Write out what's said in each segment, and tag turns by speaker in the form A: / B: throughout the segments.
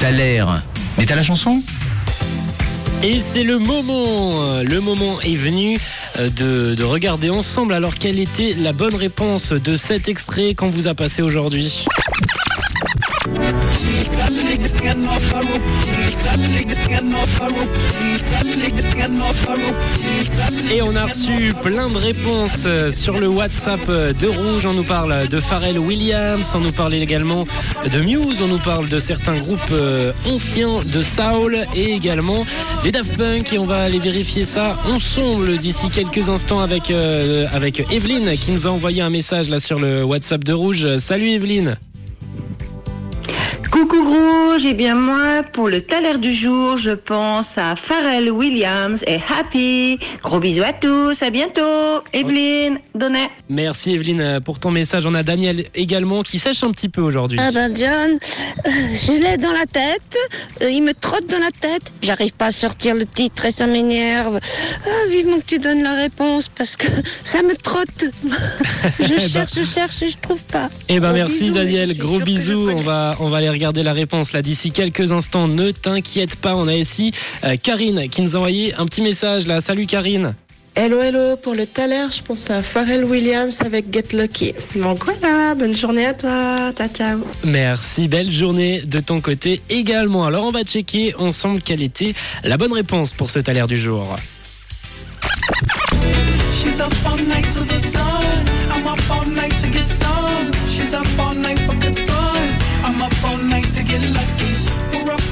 A: T'as l'air. Mais t'as la chanson
B: Et c'est le moment, le moment est venu euh, de, de regarder ensemble alors quelle était la bonne réponse de cet extrait qu'on vous a passé aujourd'hui. Et on a reçu plein de réponses euh, sur le WhatsApp euh, de Rouge. On nous parle de Pharrell Williams, on nous parle également de Muse, on nous parle de certains groupes euh, anciens de Soul et également des Daft Punk. Et on va aller vérifier ça ensemble d'ici quelques instants avec, avec Evelyne qui nous a envoyé un message là sur le WhatsApp de Rouge. Salut Evelyne.
C: Coucou Rouge, et bien moi, pour le taler du jour, je pense à Pharrell Williams et Happy. Gros bisous à tous, à bientôt. Evelyne, Donnet.
B: Merci Evelyne euh, pour ton message. On a Daniel également qui sèche un petit peu aujourd'hui.
D: Ah ben John, euh, je l'ai dans la tête, euh, il me trotte dans la tête, j'arrive pas à sortir le titre et ça m'énerve. Ah, vivement que tu donnes la réponse parce que ça me trotte. je cherche, je cherche et je trouve pas.
B: Eh ben
D: Gros
B: merci
D: bisous,
B: Daniel, gros bisous. On va on va aller regarder la réponse là d'ici quelques instants. Ne t'inquiète pas, on a ici euh, Karine qui nous a envoyé un petit message là. Salut Karine.
E: Hello, hello, pour le taler, je pense à Pharrell Williams avec Get Lucky. Donc voilà, bonne journée à toi, ciao ciao.
B: Merci, belle journée de ton côté également. Alors on va checker ensemble quelle était la bonne réponse pour ce taler du jour.
F: She's up all night to the sun. I'm up all night to get some.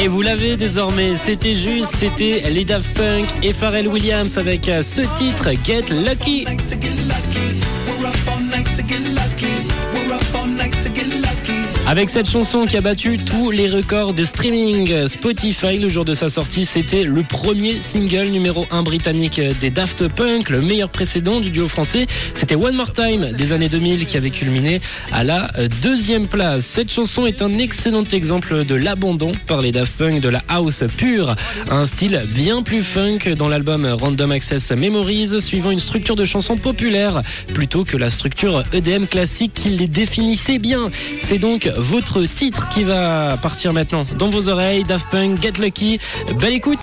B: Et vous l'avez désormais, c'était juste, c'était les Daft Punk et Pharrell Williams avec euh, ce titre
F: Get Lucky.
B: Avec cette chanson qui a battu tous les records de streaming Spotify le jour de sa sortie, c'était le premier single numéro 1 britannique des Daft Punk, le meilleur précédent du duo français. C'était One More Time des années 2000 qui avait culminé à la deuxième place. Cette chanson est un excellent exemple de l'abandon par les Daft Punk de la house pure, un style bien plus funk dans l'album Random Access Memories, suivant une structure de chanson populaire plutôt que la structure EDM classique qui les définissait bien. C'est donc votre titre qui va partir maintenant dans vos oreilles. Daft Punk, Get Lucky. Belle écoute